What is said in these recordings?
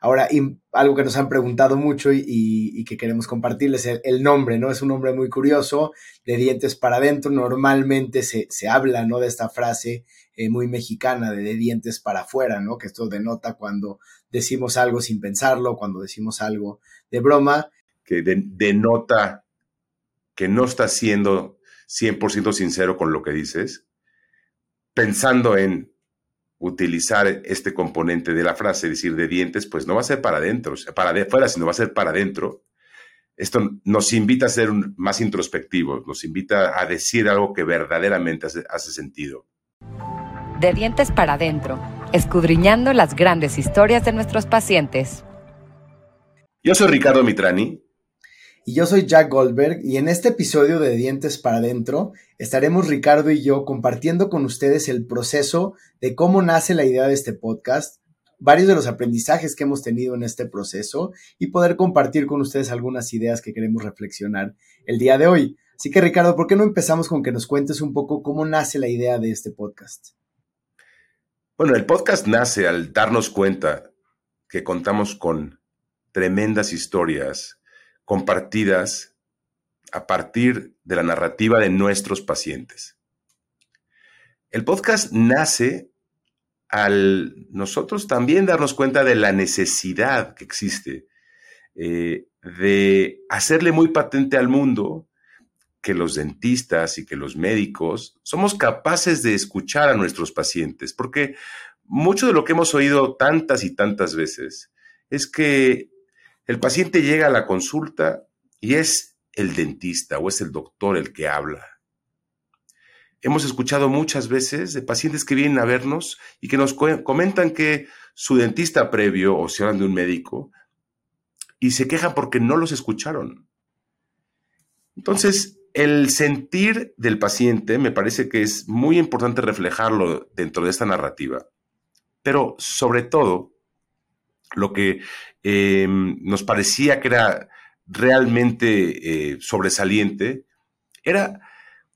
Ahora, algo que nos han preguntado mucho y, que queremos compartirles, el, el, nombre, ¿no? Es un nombre muy curioso, de dientes para adentro. Normalmente se, habla, ¿no? De esta frase eh, muy mexicana de, de dientes para afuera, ¿no? Que esto denota cuando decimos algo sin pensarlo, cuando decimos algo de broma. Que denota que no estás siendo 100% sincero con lo que dices, pensando en utilizar este componente de la frase, decir de dientes, pues no va a ser para adentro, para de afuera, sino va a ser para adentro. Esto nos invita a ser más introspectivos, nos invita a decir algo que verdaderamente hace, hace sentido. De dientes para adentro, escudriñando las grandes historias de nuestros pacientes. Yo soy Ricardo Mitrani y yo soy Jack Goldberg y en este episodio de Dientes para Adentro estaremos Ricardo y yo compartiendo con ustedes el proceso de cómo nace la idea de este podcast, varios de los aprendizajes que hemos tenido en este proceso y poder compartir con ustedes algunas ideas que queremos reflexionar el día de hoy. Así que Ricardo, ¿por qué no empezamos con que nos cuentes un poco cómo nace la idea de este podcast? Bueno, el podcast nace al darnos cuenta que contamos con tremendas historias compartidas a partir de la narrativa de nuestros pacientes. El podcast nace al nosotros también darnos cuenta de la necesidad que existe eh, de hacerle muy patente al mundo que los dentistas y que los médicos somos capaces de escuchar a nuestros pacientes, porque mucho de lo que hemos oído tantas y tantas veces es que el paciente llega a la consulta y es el dentista o es el doctor el que habla. Hemos escuchado muchas veces de pacientes que vienen a vernos y que nos comentan que su dentista previo, o se hablan de un médico, y se quejan porque no los escucharon. Entonces, el sentir del paciente me parece que es muy importante reflejarlo dentro de esta narrativa, pero sobre todo, lo que em, nos parecía que era realmente eh, sobresaliente era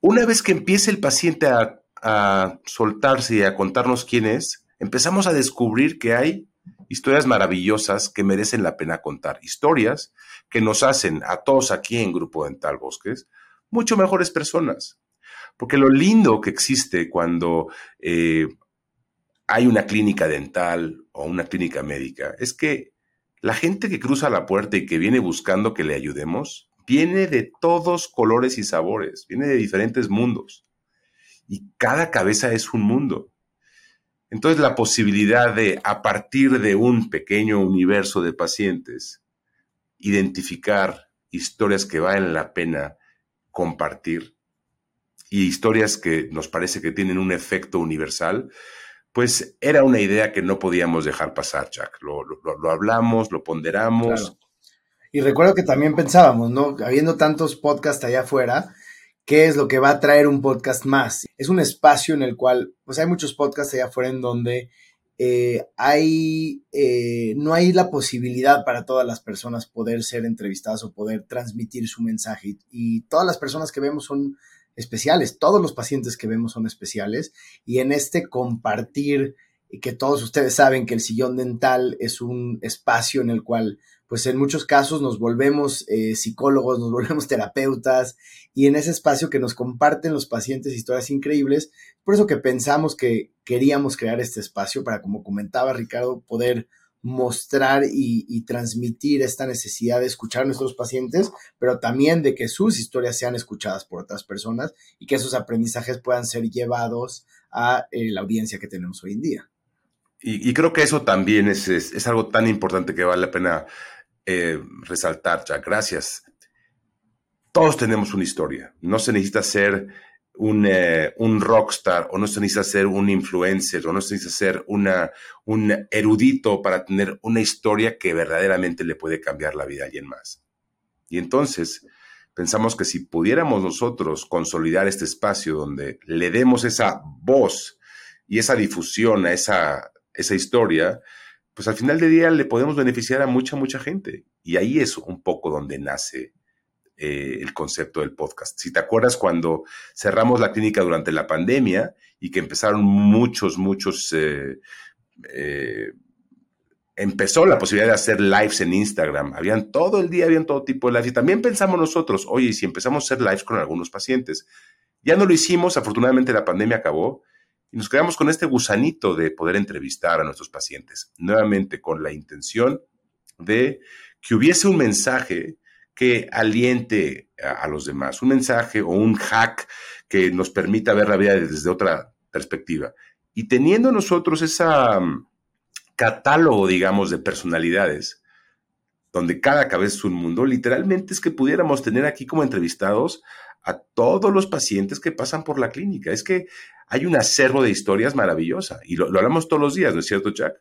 una vez que empiece el paciente a, a soltarse y a contarnos quién es, empezamos a descubrir que hay historias maravillosas que merecen la pena contar, historias que nos hacen a todos aquí en Grupo Dental Bosques mucho mejores personas. Porque lo lindo que existe cuando eh, hay una clínica dental o una clínica médica, es que la gente que cruza la puerta y que viene buscando que le ayudemos, viene de todos colores y sabores, viene de diferentes mundos. Y cada cabeza es un mundo. Entonces la posibilidad de, a partir de un pequeño universo de pacientes, identificar historias que valen la pena compartir y historias que nos parece que tienen un efecto universal, pues era una idea que no podíamos dejar pasar, Jack. Lo, hablamos, lo ponderamos. Y recuerdo que también pensábamos, ¿no? Habiendo tantos podcasts allá afuera, ¿qué es lo que va a traer un podcast más? Es un espacio en el cual, pues hay muchos podcasts allá afuera en donde eh, hay, eh, no hay la posibilidad para todas las personas poder ser entrevistadas o poder transmitir su mensaje. y todas las personas que vemos son especiales. Todos los pacientes que vemos son especiales y en este compartir que todos ustedes saben que el sillón dental es un espacio en el cual, pues en muchos casos nos volvemos eh, psicólogos, nos volvemos terapeutas y en ese espacio que nos comparten los pacientes historias increíbles, por eso que pensamos que queríamos crear este espacio para, como comentaba Ricardo, poder mostrar y, transmitir esta necesidad de escuchar a nuestros pacientes, pero también de que sus historias sean escuchadas por otras personas y que esos aprendizajes puedan ser llevados a eh, la audiencia que tenemos hoy en día. Y, creo que eso también es, algo tan importante que vale la pena eh, resaltar, ya. Gracias. Todos tenemos una historia. No se necesita ser eh, un, rockstar o no se necesita ser un influencer o no se necesita ser una, un erudito para tener una historia que verdaderamente le puede cambiar la vida a alguien más. Y entonces pensamos que si pudiéramos nosotros consolidar este espacio donde le demos esa voz y esa difusión a esa, esa historia, pues al final del día le podemos beneficiar a mucha, mucha gente. Y ahí es un poco donde nace eh, el concepto del podcast. Si te acuerdas cuando cerramos la clínica durante la pandemia y que empezaron muchos, muchos eh, eh, empezó la posibilidad de hacer lives en Instagram. Habían todo el día, habían todo tipo de lives. Y también pensamos nosotros, oye, si empezamos a hacer lives con algunos pacientes. Ya no lo hicimos, afortunadamente la pandemia acabó y nos quedamos con este gusanito de poder entrevistar a nuestros pacientes, nuevamente con la intención de que hubiese un mensaje que aliente a, los demás, un mensaje o un hack que nos permita ver la vida desde otra perspectiva. Y teniendo nosotros esa catálogo, digamos, de personalidades, donde cada cabeza es un mundo, literalmente es que pudiéramos tener aquí como entrevistados a todos los pacientes que pasan por la clínica. Es que hay un acervo de historias maravillosa y lo, hablamos todos los días, ¿no es cierto, Jack?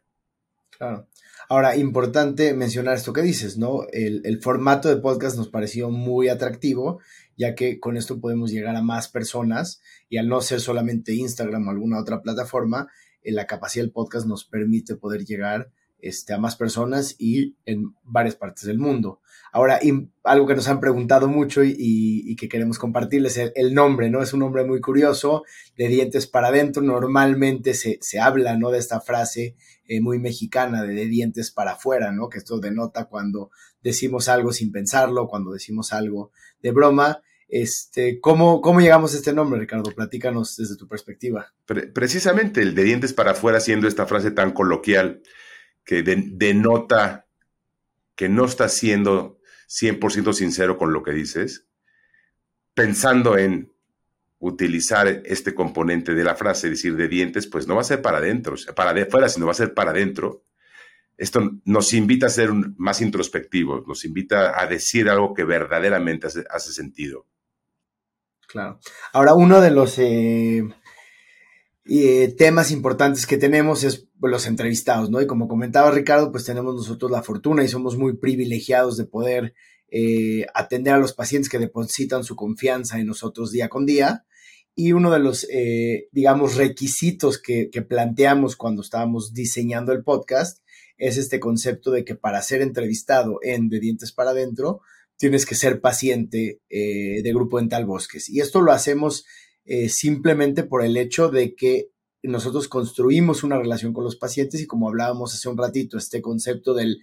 Claro. Ahora, importante mencionar esto que dices, ¿no? El, el, formato de podcast nos pareció muy atractivo, ya que con esto podemos llegar a más personas y al no ser solamente Instagram o alguna otra plataforma, la capacidad del podcast nos permite poder llegar este, a más personas y en varias partes del mundo. Ahora, algo que nos han preguntado mucho y, que queremos compartirles es el, nombre, ¿no? Es un nombre muy curioso, de dientes para adentro. Normalmente se, habla, ¿no? De esta frase eh, muy mexicana de, de dientes para afuera, ¿no? Que esto denota cuando decimos algo sin pensarlo, cuando decimos algo de broma. Este, ¿cómo, ¿Cómo llegamos a este nombre, Ricardo? Platícanos desde tu perspectiva. precisamente el de dientes para afuera, siendo esta frase tan coloquial que denota que no estás siendo 100% sincero con lo que dices, pensando en utilizar este componente de la frase, decir de dientes, pues no va a ser para adentro, para de afuera, sino va a ser para adentro. Esto nos invita a ser más introspectivos, nos invita a decir algo que verdaderamente hace sentido. Claro. Ahora, uno de los eh, eh, temas importantes que tenemos es los entrevistados, ¿no? Y como comentaba Ricardo, pues tenemos nosotros la fortuna y somos muy privilegiados de poder eh, atender a los pacientes que depositan su confianza en nosotros día con día. Y uno de los, digamos, requisitos que, que planteamos cuando estábamos diseñando el podcast es este concepto de que para ser entrevistado en De Dientes para Adentro, tienes que ser paciente eh, de Grupo Dental Bosques. Y esto lo hacemos eh, simplemente por el hecho de que nosotros construimos una relación con los pacientes y como hablábamos hace un ratito, este concepto del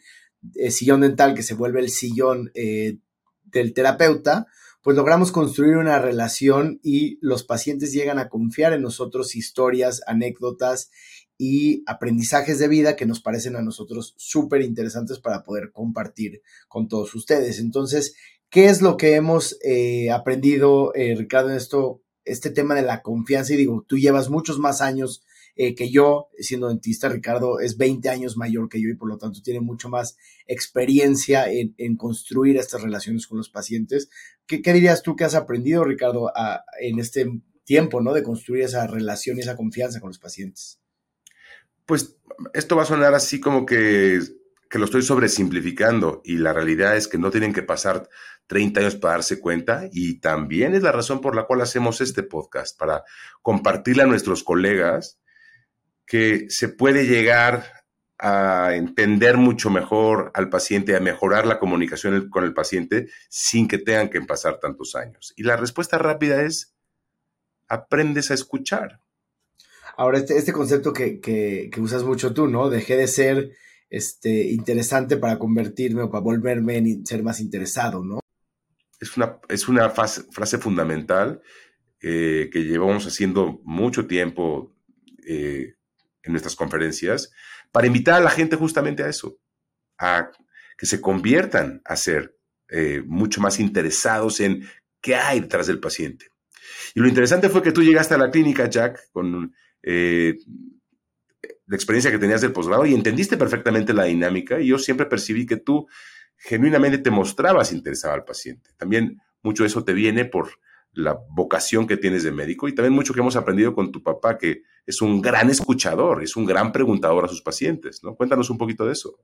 eh, sillón dental que se vuelve el sillón del terapeuta, pues logramos construir una relación y los pacientes llegan a confiar en nosotros historias, anécdotas y aprendizajes de vida que nos parecen a nosotros súper interesantes para poder compartir con todos ustedes. Entonces, ¿qué es lo que hemos eh, aprendido, eh, Ricardo, en esto, este tema de la confianza? Y digo, tú llevas muchos más años eh, que yo, siendo dentista, Ricardo es 20 años mayor que yo y por lo tanto tiene mucho más experiencia en, construir estas relaciones con los pacientes. ¿Qué, dirías tú que has aprendido, Ricardo, en este tiempo, ¿no? De construir esa relación y esa confianza con los pacientes pues esto va a sonar así como que, lo estoy sobresimplificando y la realidad es que no tienen que pasar 30 años para darse cuenta y también es la razón por la cual hacemos este podcast, para compartirle a nuestros colegas que se puede llegar a entender mucho mejor al paciente, a mejorar la comunicación con el paciente sin que tengan que pasar tantos años. Y la respuesta rápida es, aprendes a escuchar. Ahora, este, este concepto que, usas mucho tú, ¿no? Dejé de ser este, interesante para convertirme o para volverme en ser más interesado, ¿no? Es una, es una frase fundamental eh, que llevamos haciendo mucho tiempo eh, en nuestras conferencias para invitar a la gente justamente a eso, a que se conviertan a ser eh, mucho más interesados en qué hay detrás del paciente. Y lo interesante fue que tú llegaste a la clínica, Jack, con la experiencia que tenías del posgrado y entendiste perfectamente la dinámica y yo siempre percibí que tú genuinamente te mostrabas interesado al paciente. También mucho de eso te viene por la vocación que tienes de médico y también mucho que hemos aprendido con tu papá, que es un gran escuchador, es un gran preguntador a sus pacientes, ¿no? Cuéntanos un poquito de eso.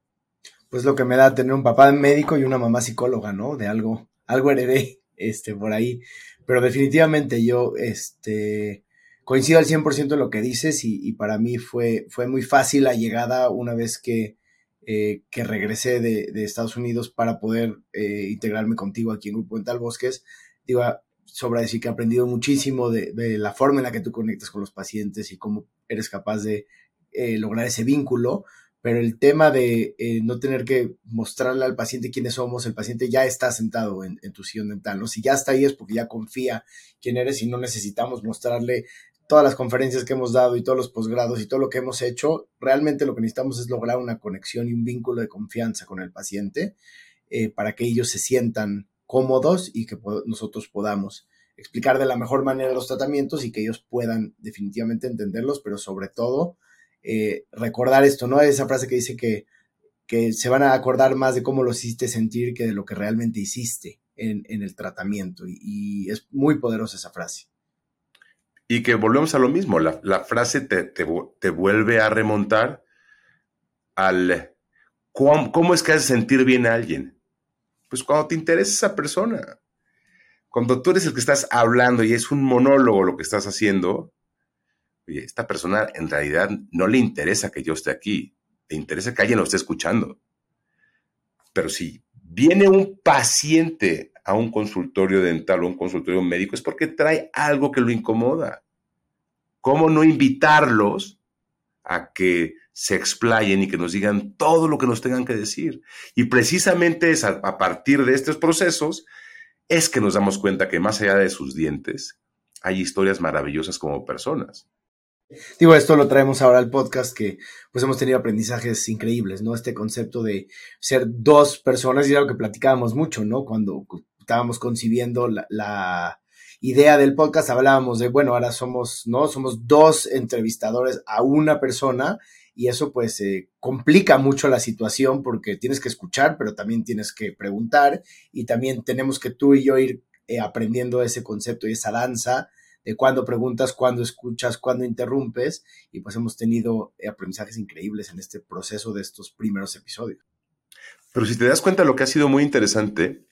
Pues lo que me da tener un papá médico y una mamá psicóloga, ¿no? De algo, algo heredé, este, por ahí. Pero definitivamente yo, este, coincido al 100% en lo que dices y, para mí fue, fue muy fácil la llegada una vez que, eh, que regresé de, Estados Unidos para poder eh, integrarme contigo aquí en Grupo Dental Bosques. Digo, sobra decir que he aprendido muchísimo de, la forma en la que tú conectas con los pacientes y cómo eres capaz de eh, lograr ese vínculo, pero el tema de eh, no tener que mostrarle al paciente quiénes somos, el paciente ya está sentado en, tu sillón dental, ¿no? Si ya está ahí es porque ya confía quién eres y no necesitamos mostrarle todas las conferencias que hemos dado y todos los posgrados y todo lo que hemos hecho, realmente lo que necesitamos es lograr una conexión y un vínculo de confianza con el paciente eh, para que ellos se sientan cómodos y que nosotros podamos explicar de la mejor manera los tratamientos y que ellos puedan definitivamente entenderlos, pero sobre todo eh, recordar esto, ¿no? Esa frase que dice que, que, se van a acordar más de cómo lo hiciste sentir que de lo que realmente hiciste en, el tratamiento. Y, es muy poderosa esa frase. Y que volvemos a lo mismo, la, frase te, te, vuelve a remontar al ¿cómo, cómo es que hace sentir bien a alguien. Pues cuando te interesa esa persona. Cuando tú eres el que estás hablando y es un monólogo lo que estás haciendo, oye, esta persona en realidad no le interesa que yo esté aquí, le interesa que alguien lo esté escuchando. Pero si viene un paciente a un consultorio dental o un consultorio médico es porque trae algo que lo incomoda. ¿Cómo no invitarlos a que se explayen y que nos digan todo lo que nos tengan que decir? Y precisamente es a, partir de estos procesos es que nos damos cuenta que más allá de sus dientes hay historias maravillosas como personas. Digo, esto lo traemos ahora al podcast que pues hemos tenido aprendizajes increíbles, ¿no? Este concepto de ser dos personas y algo que platicábamos mucho, ¿no? Cuando estábamos concibiendo la, idea del podcast, hablábamos de, bueno, ahora somos, ¿no? Somos dos entrevistadores a una persona y eso pues eh, complica mucho la situación porque tienes que escuchar, pero también tienes que preguntar y también tenemos que tú y yo ir eh, aprendiendo ese concepto y esa danza de cuándo preguntas, cuándo escuchas, cuándo interrumpes, y pues hemos tenido eh, aprendizajes increíbles en este proceso de estos primeros episodios. Pero si te das cuenta, lo que ha sido muy interesante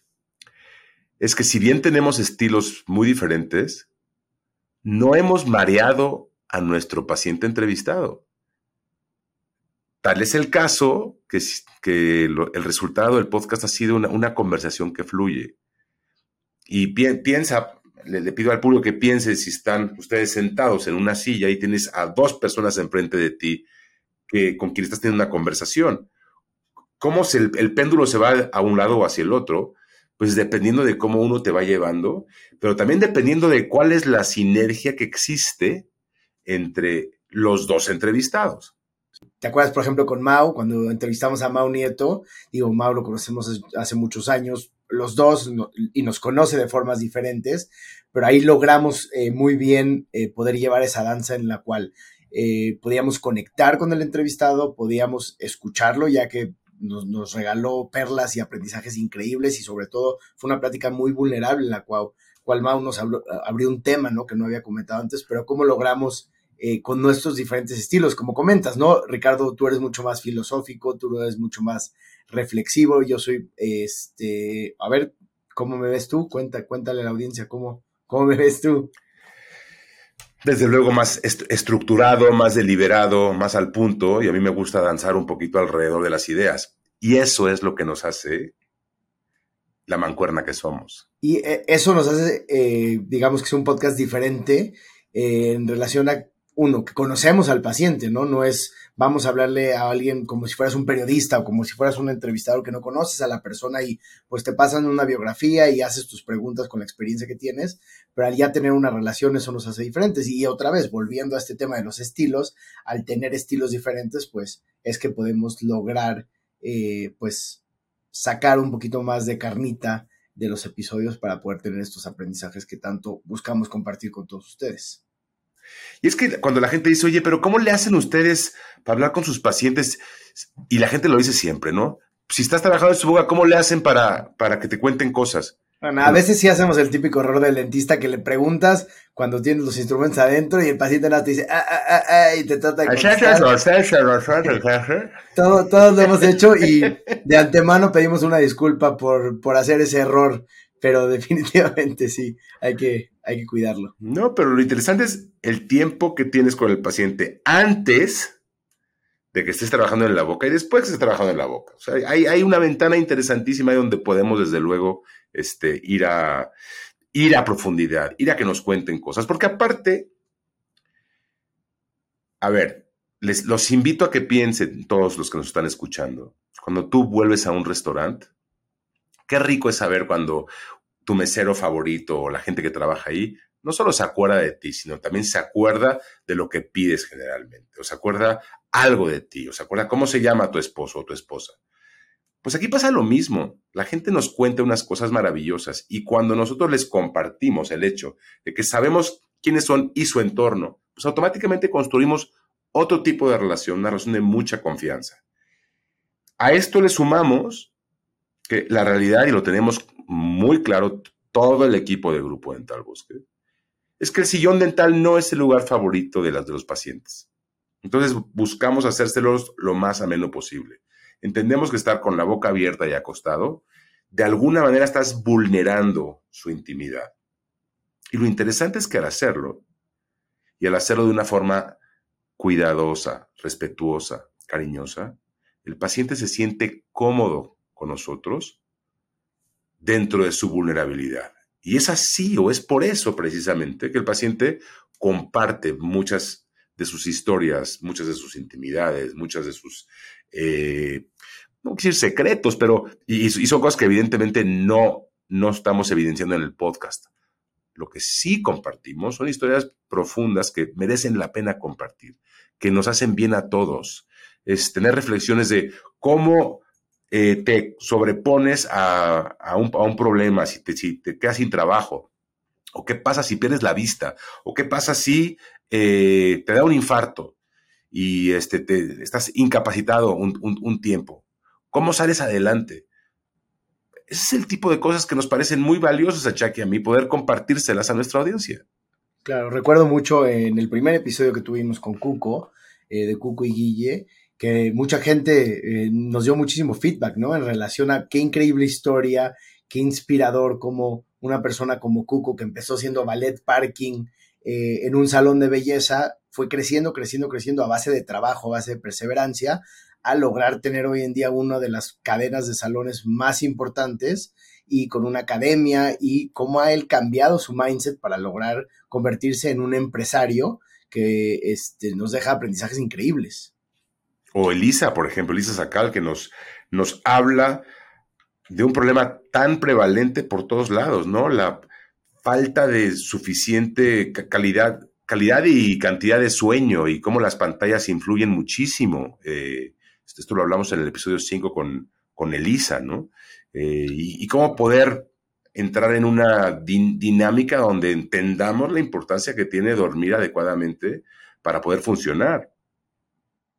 es que si bien tenemos estilos muy diferentes, no hemos mareado a nuestro paciente entrevistado. Tal es el caso que, el resultado del podcast ha sido una, conversación que fluye. Y piensa, le, pido al público que piense si están ustedes sentados en una silla y tienes a dos personas enfrente de ti que, con quien estás teniendo una conversación. ¿Cómo se, el, péndulo se va a un lado o hacia el otro? Pues dependiendo de cómo uno te va llevando, pero también dependiendo de cuál es la sinergia que existe entre los dos entrevistados. ¿Te acuerdas, por ejemplo, con Mau, cuando entrevistamos a Mau Nieto? Digo, Mau lo conocemos hace muchos años, los dos, y nos conoce de formas diferentes, pero ahí logramos eh, muy bien eh, poder llevar esa danza en la cual eh, podíamos conectar con el entrevistado, podíamos escucharlo, ya que nos, regaló perlas y aprendizajes increíbles y sobre todo fue una plática muy vulnerable en la cual, cual Mau nos abrió un tema ¿no? que no había comentado antes, pero cómo logramos con nuestros diferentes estilos, como comentas, ¿no? Ricardo, tú eres mucho más filosófico, tú eres mucho más reflexivo, yo soy, este, a ver, ¿cómo me ves tú? Cuenta, cuéntale a la audiencia cómo, ¿Cómo me ves tú? Desde luego más estructurado, más deliberado, más al punto, y a mí me gusta danzar un poquito alrededor de las ideas. Y eso es lo que nos hace la mancuerna que somos. Y eh, eso nos hace, eh, digamos que es un podcast diferente eh, en relación a uno, que conocemos al paciente, ¿no? No es, vamos a hablarle a alguien como si fueras un periodista o como si fueras un entrevistador que no conoces a la persona y pues te pasan una biografía y haces tus preguntas con la experiencia que tienes, pero al ya tener una relación eso nos hace diferentes. Y otra vez, volviendo a este tema de los estilos, al tener estilos diferentes, pues es que podemos lograr, eh, pues, sacar un poquito más de carnita de los episodios para poder tener estos aprendizajes que tanto buscamos compartir con todos ustedes. Y es que cuando la gente dice, oye, pero ¿cómo le hacen ustedes para hablar con sus pacientes? Y la gente lo dice siempre, ¿no? Si estás trabajando en su boca, ¿cómo le hacen para, para que te cuenten cosas? a veces sí hacemos el típico error del dentista que le preguntas cuando tienes los instrumentos adentro y el paciente nada te dice, ah, ah, ah, ah, y te trata de contestar. Todo, todos lo hemos hecho y de antemano pedimos una disculpa por, por hacer ese error pero definitivamente sí, hay que, hay que cuidarlo. No, pero lo interesante es el tiempo que tienes con el paciente antes de que estés trabajando en la boca y después que estés trabajando en la boca. O sea, hay, una ventana interesantísima donde podemos, desde luego, este, ir, a, ir a profundidad, ir a que nos cuenten cosas, porque aparte, a ver, les, los invito a que piensen, todos los que nos están escuchando, cuando tú vuelves a un restaurante, qué rico es saber cuando tu mesero favorito o la gente que trabaja ahí no solo se acuerda de ti, sino también se acuerda de lo que pides generalmente, o se acuerda algo de ti, o se acuerda cómo se llama tu esposo o tu esposa. Pues aquí pasa lo mismo. La gente nos cuenta unas cosas maravillosas y cuando nosotros les compartimos el hecho de que sabemos quiénes son y su entorno, pues automáticamente construimos otro tipo de relación, una relación de mucha confianza. A esto le sumamos que la realidad, y lo tenemos muy claro todo el equipo de Grupo Dental Bosque, es que el sillón dental no es el lugar favorito de, las, de los pacientes. Entonces buscamos hacérselos lo más ameno posible. Entendemos que estar con la boca abierta y acostado, de alguna manera estás vulnerando su intimidad. Y lo interesante es que al hacerlo, y al hacerlo de una forma cuidadosa, respetuosa, cariñosa, el paciente se siente cómodo con nosotros dentro de su vulnerabilidad. Y es así o es por eso precisamente que el paciente comparte muchas de sus historias, muchas de sus intimidades, muchas de sus, eh, no quiero decir secretos, pero, y, y, son cosas que evidentemente no, no estamos evidenciando en el podcast. Lo que sí compartimos son historias profundas que merecen la pena compartir, que nos hacen bien a todos. Es tener reflexiones de cómo eh, te sobrepones a, un, problema, si te, quedas sin trabajo, o qué pasa si pierdes la vista, o qué pasa si eh, te da un infarto y este, te, estás incapacitado un, tiempo. ¿Cómo sales adelante? Ese es el tipo de cosas que nos parecen muy valiosas a Chuck y a mí, poder compartírselas a nuestra audiencia. Claro, recuerdo mucho en el primer episodio que tuvimos con Cuco, eh, de Cuco y Guille, que mucha gente eh, nos dio muchísimo feedback, ¿no? En relación a qué increíble historia, qué inspirador como una persona como Cuco, que empezó siendo ballet parking eh, en un salón de belleza, fue creciendo, creciendo, creciendo a base de trabajo, a base de perseverancia, a lograr tener hoy en día una de las cadenas de salones más importantes y con una academia y cómo ha él cambiado su mindset para lograr convertirse en un empresario que este, nos deja aprendizajes increíbles. O Elisa, por ejemplo, Elisa Sacal, que nos, nos habla de un problema tan prevalente por todos lados, ¿no? La falta de suficiente calidad, calidad y cantidad de sueño y cómo las pantallas influyen muchísimo. Eh, esto lo hablamos en el episodio 5 con, con Elisa, ¿no? Eh, y, cómo poder entrar en una dinámica donde entendamos la importancia que tiene dormir adecuadamente para poder funcionar.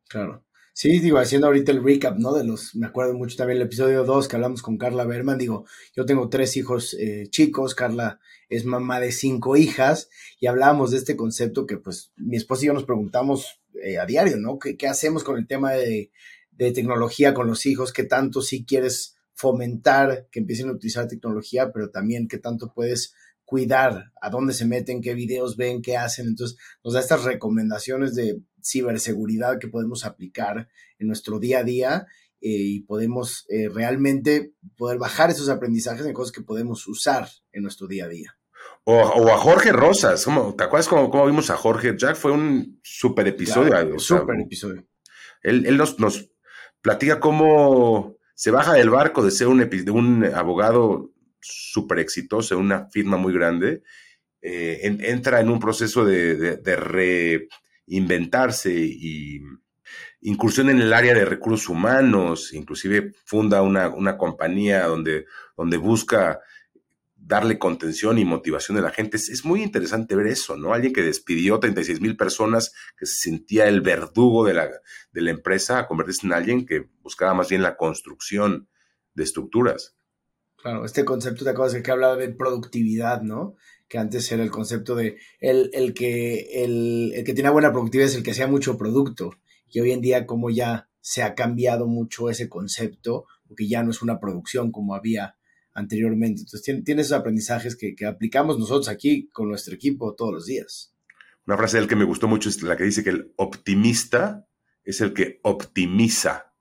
Claro. Sí, digo, haciendo ahorita el recap, ¿no? De los, me acuerdo mucho también el episodio 2 que hablamos con Carla Berman, digo, yo tengo tres hijos eh, chicos, Carla es mamá de cinco hijas, y hablábamos de este concepto que pues mi esposa y yo nos preguntamos eh, a diario, ¿no? ¿Qué, ¿Qué, hacemos con el tema de, de tecnología con los hijos? ¿Qué tanto si quieres fomentar que empiecen a utilizar tecnología, pero también qué tanto puedes cuidar a dónde se meten, qué videos ven, qué hacen. Entonces, nos da estas recomendaciones de ciberseguridad que podemos aplicar en nuestro día a día eh, y podemos eh, realmente poder bajar esos aprendizajes en cosas que podemos usar en nuestro día a día. O, a Jorge Rosas, ¿te acuerdas cómo, vimos a Jorge? Jack fue un super episodio. super episodio. Él, él nos, nos, platica cómo se baja del barco de ser un, de un abogado súper exitoso en una firma muy grande, eh, entra en un proceso de, reinventarse y incursión en el área de recursos humanos, inclusive funda una, una compañía donde, donde busca darle contención y motivación a la gente. Es, muy interesante ver eso, ¿no? Alguien que despidió 36 mil personas, que se sentía el verdugo de la, de la empresa, a convertirse en alguien que buscaba más bien la construcción de estructuras. Claro, este concepto de cosas que hablaba de productividad, ¿no? Que antes era el concepto de el, el que, el, el que tiene buena productividad es el que hacía mucho producto. Y hoy en día, como ya se ha cambiado mucho ese concepto, porque ya no es una producción como había anteriormente. Entonces, tiene, esos aprendizajes que, aplicamos nosotros aquí con nuestro equipo todos los días. Una frase del que me gustó mucho es la que dice que el optimista es el que optimiza.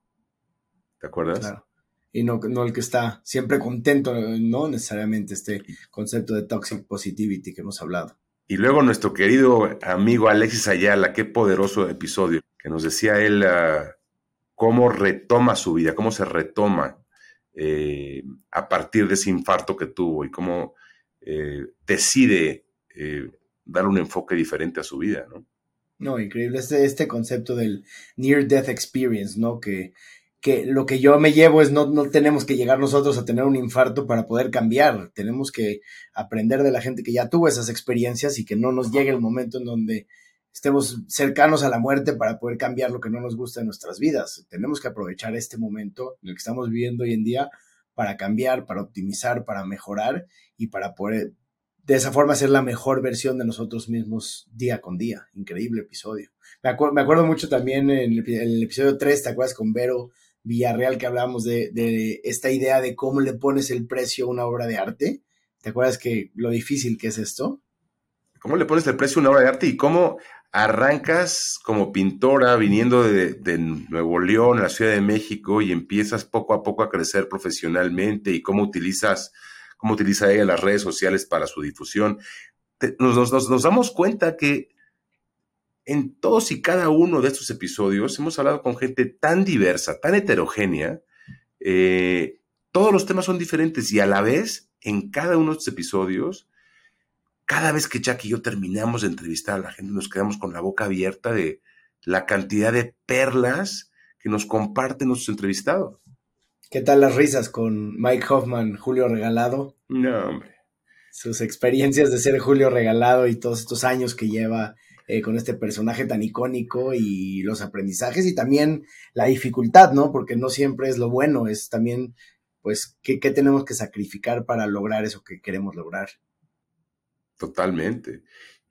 ¿Te acuerdas? Claro. Y no, no el que está siempre contento, no necesariamente este concepto de toxic positivity que hemos hablado. Y luego nuestro querido amigo Alexis Ayala, qué poderoso episodio. que nos decía él ah, cómo retoma su vida, cómo se retoma eh, a partir de ese infarto que tuvo y cómo eh, decide eh, dar un enfoque diferente a su vida, ¿no? No, increíble. Este, este concepto del Near Death Experience, ¿no? Que, lo que yo me llevo es no, no tenemos que llegar nosotros a tener un infarto para poder cambiar. Tenemos que aprender de la gente que ya tuvo esas experiencias y que no nos llegue el momento en donde estemos cercanos a la muerte para poder cambiar lo que no nos gusta en nuestras vidas. Tenemos que aprovechar este momento en el que estamos viviendo hoy en día para cambiar, para optimizar, para mejorar y para poder de esa forma ser la mejor versión de nosotros mismos día con día. Increíble episodio. Me, acuerdo mucho también en el, episodio 3, ¿te acuerdas con Vero Villarreal que hablábamos de, esta idea de cómo le pones el precio a una obra de arte? ¿Te acuerdas que lo difícil que es esto? ¿Cómo le pones el precio a una obra de arte y cómo arrancas como pintora viniendo de, Nuevo León, la Ciudad de México, y empiezas poco a poco a crecer profesionalmente y cómo utilizas, cómo utiliza ella las redes sociales para su difusión. nos, damos cuenta que en todos y cada uno de estos episodios hemos hablado con gente tan diversa, tan heterogénea, eh, todos los temas son diferentes y a la vez, en cada uno de estos episodios, cada vez que Jack y yo terminamos de entrevistar a la gente, nos quedamos con la boca abierta de la cantidad de perlas que nos comparten nuestros entrevistados. ¿Qué tal las risas con Mike Hoffman, Julio Regalado? No, hombre. Sus experiencias de ser Julio Regalado y todos estos años que lleva eh, con este personaje tan icónico y los aprendizajes y también la dificultad, ¿no? Porque no siempre es lo bueno, es también, pues, qué, tenemos que sacrificar para lograr eso que queremos lograr. Totalmente.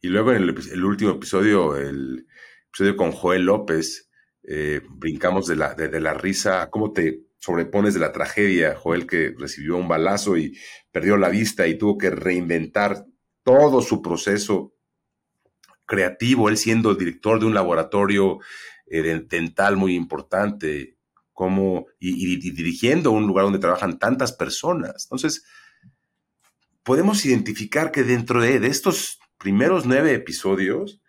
Y luego en el, último episodio, el episodio con Joel López, eh, brincamos de la, de, la risa, cómo te sobrepones de la tragedia, Joel que recibió un balazo y perdió la vista y tuvo que reinventar todo su proceso creativo, él siendo el director de un laboratorio eh, dental muy importante, y, y, dirigiendo un lugar donde trabajan tantas personas. Entonces, podemos identificar que dentro de, estos primeros nueve episodios,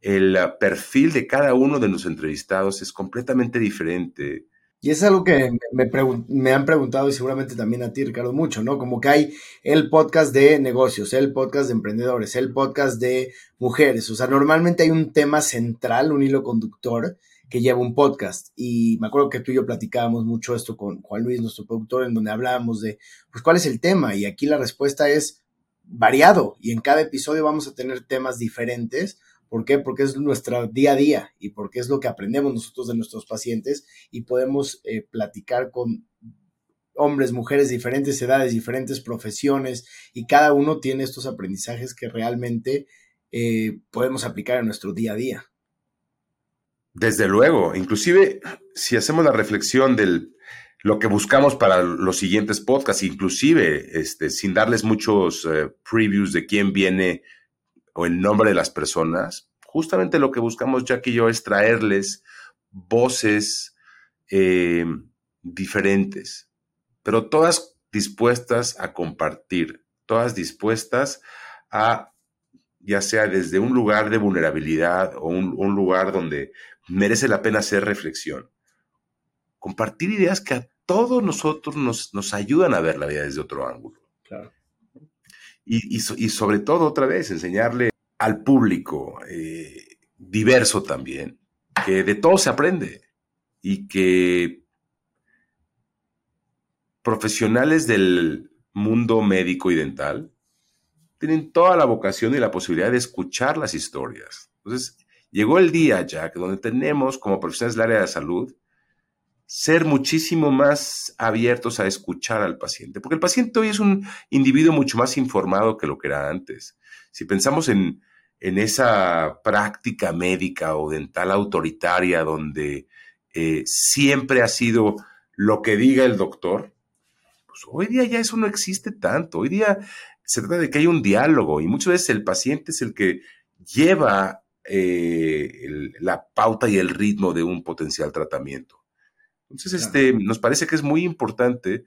el perfil de cada uno de los entrevistados es completamente diferente. Y es algo que me, me, han preguntado y seguramente también a ti, Ricardo, mucho, ¿no? Como que hay el podcast de negocios, el podcast de emprendedores, el podcast de mujeres. O sea, normalmente hay un tema central, un hilo conductor que lleva un podcast. Y me acuerdo que tú y yo platicábamos mucho esto con Juan Luis, nuestro productor, en donde hablábamos de, pues, ¿cuál es el tema? Y aquí la respuesta es variado. Y en cada episodio vamos a tener temas diferentes. ¿Por qué? Porque es nuestro día a día y porque es lo que aprendemos nosotros de nuestros pacientes y podemos eh, platicar con hombres, mujeres, diferentes edades, diferentes profesiones y cada uno tiene estos aprendizajes que realmente eh, podemos aplicar en nuestro día a día. Desde luego, inclusive si hacemos la reflexión de lo que buscamos para los siguientes podcasts, inclusive este, sin darles muchos eh, previews de quién viene o el nombre de las personas, justamente lo que buscamos Jack y yo es traerles voces eh, diferentes, pero todas dispuestas a compartir, todas dispuestas a, ya sea desde un lugar de vulnerabilidad o un lugar donde merece la pena hacer reflexión. Compartir ideas que a todos nosotros nos, nos ayudan a ver la vida desde otro ángulo. Y, sobre todo, otra vez, enseñarle al público eh, diverso también, que de todo se aprende y que profesionales del mundo médico y dental tienen toda la vocación y la posibilidad de escuchar las historias. Entonces, Llegó el día, Jack, donde tenemos como profesionales del área de salud ser muchísimo más abiertos a escuchar al paciente, porque el paciente hoy es un individuo mucho más informado que lo que era antes. Si pensamos en, esa práctica médica o dental autoritaria donde eh, siempre ha sido lo que diga el doctor, pues hoy día ya eso no existe tanto. Hoy día se trata de que hay un diálogo y muchas veces el paciente es el que lleva eh, la pauta y el ritmo de un potencial tratamiento. Entonces, este, nos parece que es muy importante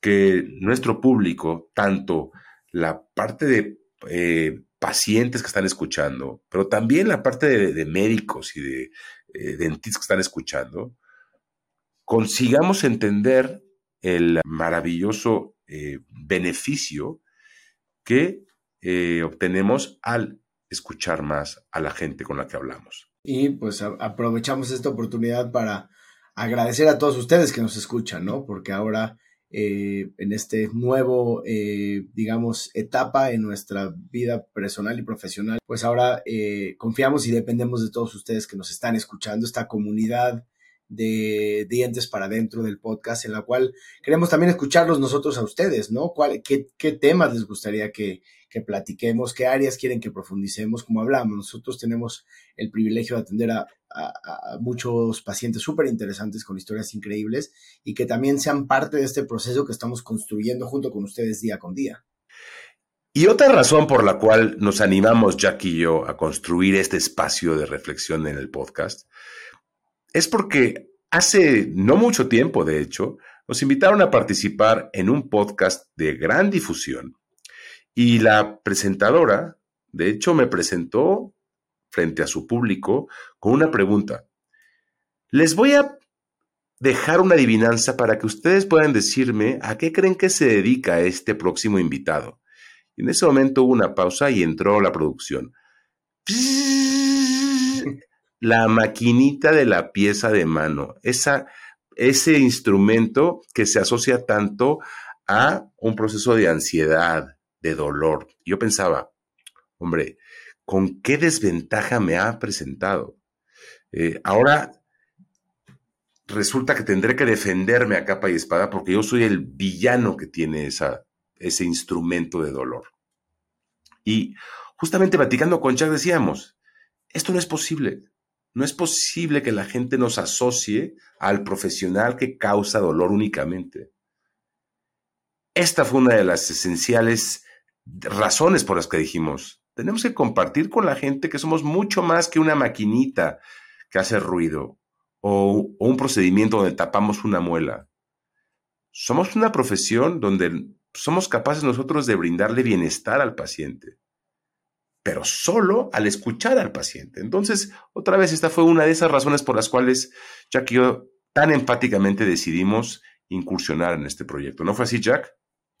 que nuestro público, tanto la parte de eh, pacientes que están escuchando, pero también la parte de, médicos y de eh, dentistas que están escuchando, consigamos entender el maravilloso eh, beneficio que obtenemos al escuchar más a la gente con la que hablamos. Y pues aprovechamos esta oportunidad para agradecer a todos ustedes que nos escuchan, ¿no? Porque ahora eh, en este nuevo, eh, digamos, etapa en nuestra vida personal y profesional, pues ahora eh, confiamos y dependemos de todos ustedes que nos están escuchando, esta comunidad de dientes para dentro del podcast, en la cual queremos también escucharlos nosotros a ustedes, ¿no? ¿Cuál, qué, qué, temas les gustaría que, que, platiquemos? ¿Qué áreas quieren que profundicemos? Como hablamos, nosotros tenemos el privilegio de atender a, a, a muchos pacientes súper interesantes con historias increíbles y que también sean parte de este proceso que estamos construyendo junto con ustedes día con día. Y otra razón por la cual nos animamos, Jack y yo, a construir este espacio de reflexión en el podcast es porque hace no mucho tiempo, de hecho, nos invitaron a participar en un podcast de gran difusión y la presentadora, de hecho, me presentó frente a su público con una pregunta. Les voy a dejar una adivinanza para que ustedes puedan decirme a qué creen que se dedica este próximo invitado. En ese momento hubo una pausa y entró la producción la maquinita de la pieza de mano, esa, ese instrumento que se asocia tanto a un proceso de ansiedad, de dolor. Yo pensaba, hombre, ¿con qué desventaja me ha presentado? Eh, ahora resulta que tendré que defenderme a capa y espada porque yo soy el villano que tiene esa, ese instrumento de dolor. Y justamente platicando con Chuck decíamos, esto no es posible. No es posible que la gente nos asocie al profesional que causa dolor únicamente. Esta fue una de las esenciales razones por las que dijimos, tenemos que compartir con la gente que somos mucho más que una maquinita que hace ruido o, un procedimiento donde tapamos una muela. Somos una profesión donde somos capaces nosotros de brindarle bienestar al paciente pero solo al escuchar al paciente. Entonces, otra vez, esta fue una de esas razones por las cuales Jack y yo tan empáticamente decidimos incursionar en este proyecto. ¿No fue así, Jack?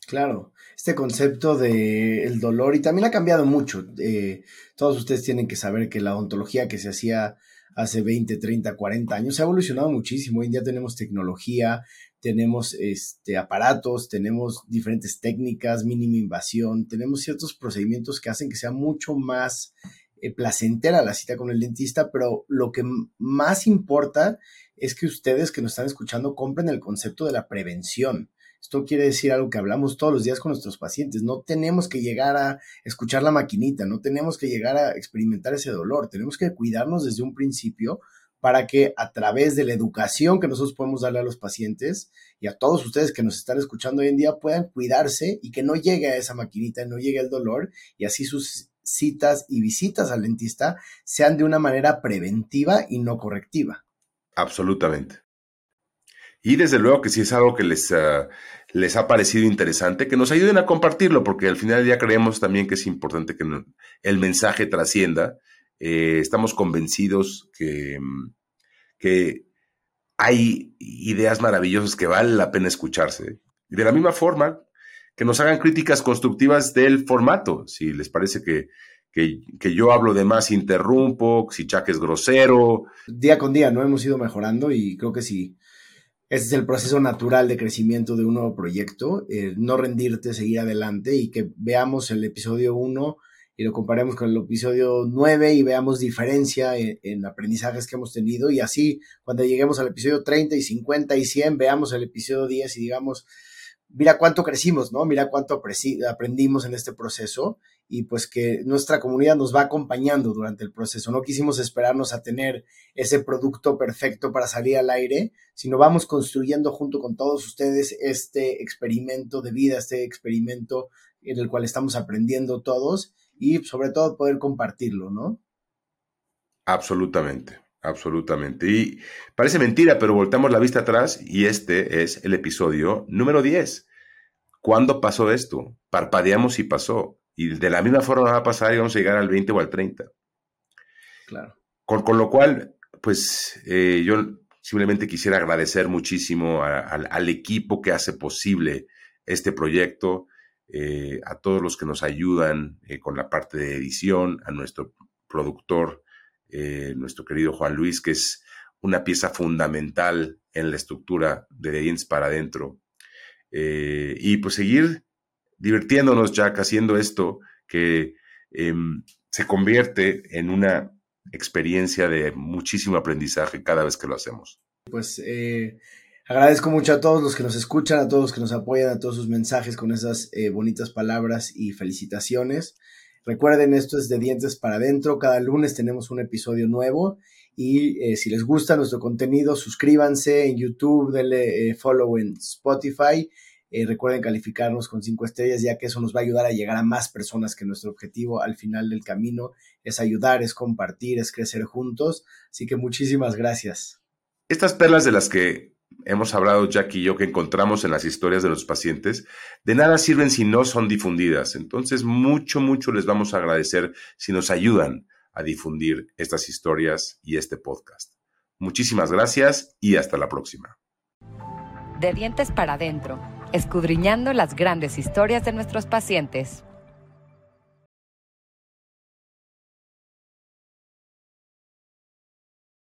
Claro, este concepto del dolor y también ha cambiado mucho. Eh, todos ustedes tienen que saber que la ontología que se hacía hace 20, 30, 40 años ha evolucionado muchísimo. Hoy en día tenemos tecnología, tenemos este, aparatos, tenemos diferentes técnicas, mínima invasión, tenemos ciertos procedimientos que hacen que sea mucho más eh, placentera la cita con el dentista, pero lo que más importa es que ustedes que nos están escuchando compren el concepto de la prevención. Esto quiere decir algo que hablamos todos los días con nuestros pacientes. No tenemos que llegar a escuchar la maquinita, no tenemos que llegar a experimentar ese dolor. Tenemos que cuidarnos desde un principio para que a través de la educación que nosotros podemos darle a los pacientes y a todos ustedes que nos están escuchando hoy en día puedan cuidarse y que no llegue a esa maquinita, no llegue el dolor y así sus citas y visitas al dentista sean de una manera preventiva y no correctiva. Absolutamente. Y desde luego que si es algo que les, uh, les ha parecido interesante, que nos ayuden a compartirlo, porque al final ya creemos también que es importante que el mensaje trascienda eh, estamos convencidos que, mm, que hay ideas maravillosas que vale la pena escucharse. Y de la misma forma, que nos hagan críticas constructivas del formato. Si les parece que, que, yo hablo de más, interrumpo, si Chuck es grosero. Día con día, ¿no? Hemos ido mejorando y creo que sí. Ese es el proceso natural de crecimiento de un nuevo proyecto, no rendirte, seguir adelante y que veamos el episodio 1 y lo comparemos con el episodio 9 y veamos diferencia en, aprendizajes que hemos tenido y así cuando lleguemos al episodio 30 y 50 y 100 veamos el episodio 10 y digamos, mira cuánto crecimos, ¿no? Mira cuánto aprendimos en este proceso y pues que nuestra comunidad nos va acompañando durante el proceso. No quisimos esperarnos a tener ese producto perfecto para salir al aire, sino vamos construyendo junto con todos ustedes este experimento de vida, este experimento en el cual estamos aprendiendo todos y sobre todo poder compartirlo, ¿no? Absolutamente, absolutamente. Y parece mentira, pero voltamos la vista atrás y este es el episodio número 10. ¿Cuándo pasó esto? Parpadeamos y pasó. Y de la misma forma va a pasar y vamos a llegar al 20 o al 30. Claro. Con, con lo cual, pues eh, yo simplemente quisiera agradecer muchísimo al equipo que hace posible este proyecto, eh, a todos los que nos ayudan eh, con la parte de edición, a nuestro productor, nuestro querido Juan Luis, que es una pieza fundamental en la estructura de The Ins para adentro. y pues seguir divirtiéndonos, Jack, haciendo esto que em, se convierte en una experiencia de muchísimo aprendizaje cada vez que lo hacemos. Pues eh, agradezco mucho a todos los que nos escuchan, a todos los que nos apoyan, a todos sus mensajes con esas eh, bonitas palabras y felicitaciones. Recuerden, esto es de dientes para adentro. Cada lunes tenemos un episodio nuevo. Y eh, si les gusta nuestro contenido, suscríbanse en YouTube, denle follow en Spotify eh, recuerden calificarnos con cinco estrellas, ya que eso nos va a ayudar a llegar a más personas, que nuestro objetivo al final del camino es ayudar, es compartir, es crecer juntos. Así que muchísimas gracias. Estas perlas de las que hemos hablado Jack y yo, que encontramos en las historias de los pacientes, de nada sirven si no son difundidas. Entonces, mucho, mucho les vamos a agradecer si nos ayudan a difundir estas historias y este podcast. Muchísimas gracias y hasta la próxima. De dientes para adentro escudriñando las grandes historias de nuestros pacientes.